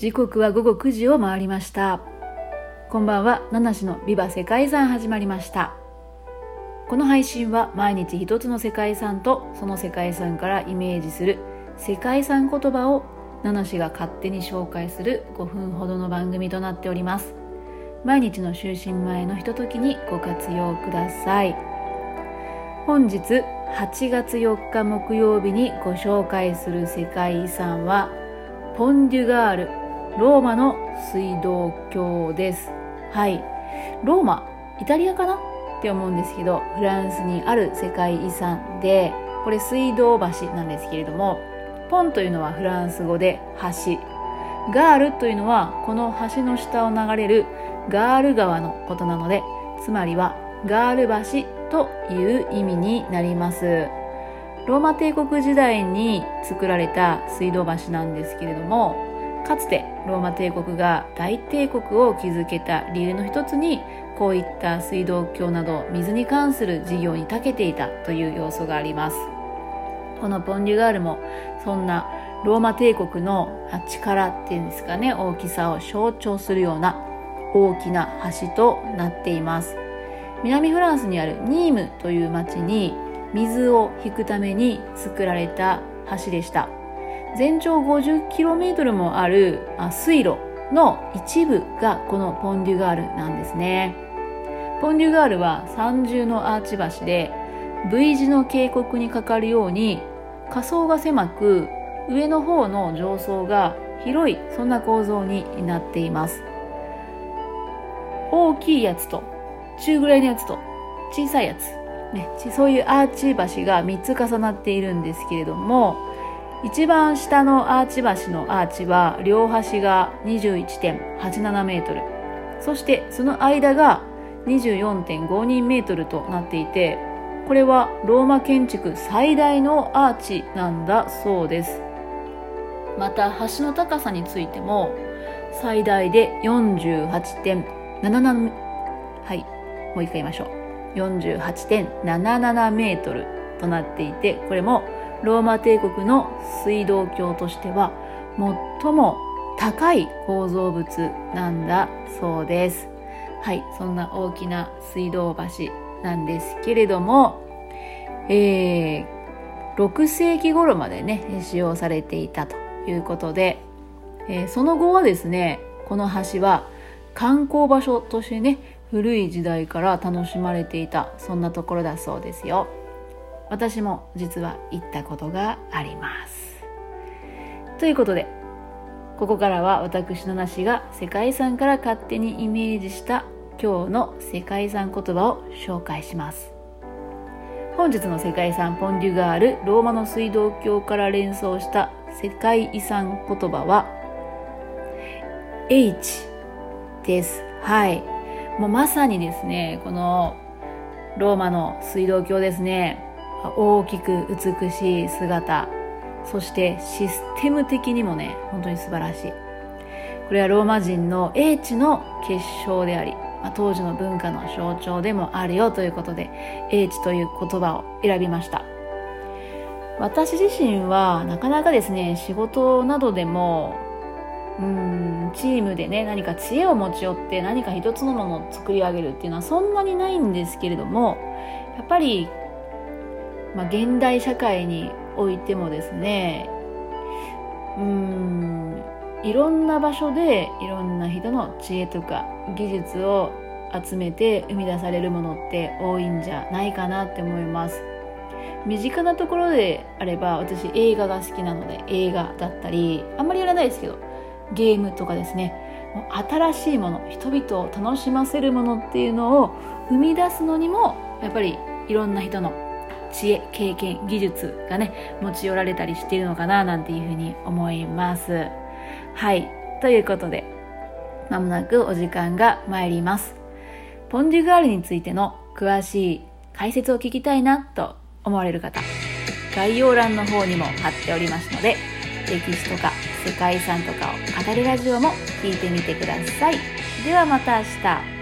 時刻は午後9時を回りました。こんばんは。七種のビバ世界遺産始まりました。この配信は毎日一つの世界遺産とその世界遺産からイメージする世界遺産言葉を七種が勝手に紹介する5分ほどの番組となっております。毎日の就寝前のひとときにご活用ください。本日8月4日木曜日にご紹介する世界遺産はポンデュガールローマの水道橋です。はい。ローマイタリアかなって思うんですけどフランスにある世界遺産でこれ水道橋なんですけれどもポンというのはフランス語で橋。ガールというのはこの橋の下を流れるガール川のことなのでつまりはガール橋という意味になります。ローマ帝国時代に作られた水道橋なんですけれどもかつてローマ帝国が大帝国を築けた理由の一つにこういった水道橋など水に関する事業に長けていたという要素があります。このポンデュガールもそんなローマ帝国の力っていうんですかね大きさを象徴するような大きな橋となっています。南フランスにあるニームという町に水を引くために作られた橋でした。全長 50km もある水路の一部がこのポンデュガールなんですね。ポンデュガールは三重のアーチ橋で V 字の渓谷にかかるように下層が狭く上の方の上層が広いそんな構造になっています。大きいやつと中ぐらいのやつと小さいやつ、ね、そういうアーチ橋が3つ重なっているんですけれども一番下のアーチ橋のアーチは両端が21.87メートル。そしてその間が24.52メートルとなっていてこれはローマ建築最大のアーチなんだそうです。また橋の高さについても最大で48.77はいもう一回言いましょう。48.77メートルとなっていてこれもローマ帝国の水道橋としては最も高い構造物なんだそうです。はい、そんな大きな水道橋なんですけれども、えー、6世紀頃までね、使用されていたということで、えー、その後はですね、この橋は観光場所としてね、古い時代から楽しまれていた、そんなところだそうですよ。私も実は行ったことがあります。ということでここからは私のなしが世界遺産から勝手にイメージした今日の世界遺産言葉を紹介します。本日の世界遺産ポンデュガールローマの水道橋から連想した世界遺産言葉は H です。はい。もうまさにですねこのローマの水道橋ですね。大きく美しい姿そしてシステム的にもね本当に素晴らしい。これはローマ人の英知の結晶であり、まあ、当時の文化の象徴でもあるよということで英知という言葉を選びました。私自身はなかなかですね仕事などでもうんチームでね何か知恵を持ち寄って何か一つのものを作り上げるっていうのはそんなにないんですけれどもやっぱりまあ、現代社会においてもですねうんいろんな場所でいろんな人の知恵とか技術を集めて生み出されるものって多いんじゃないかなって思います。身近なところであれば私映画が好きなので映画だったりあんまりやらないですけどゲームとかですね新しいもの人々を楽しませるものっていうのを生み出すのにもやっぱりいろんな人の知恵、経験、技術がね、持ち寄られたりしているのかななんていうふうに思います。はい。ということで、まもなくお時間が参ります。ポンデュガールについての詳しい解説を聞きたいなと思われる方、概要欄の方にも貼っておりますので、歴史とか世界遺産とかを語るラジオも聞いてみてください。ではまた明日。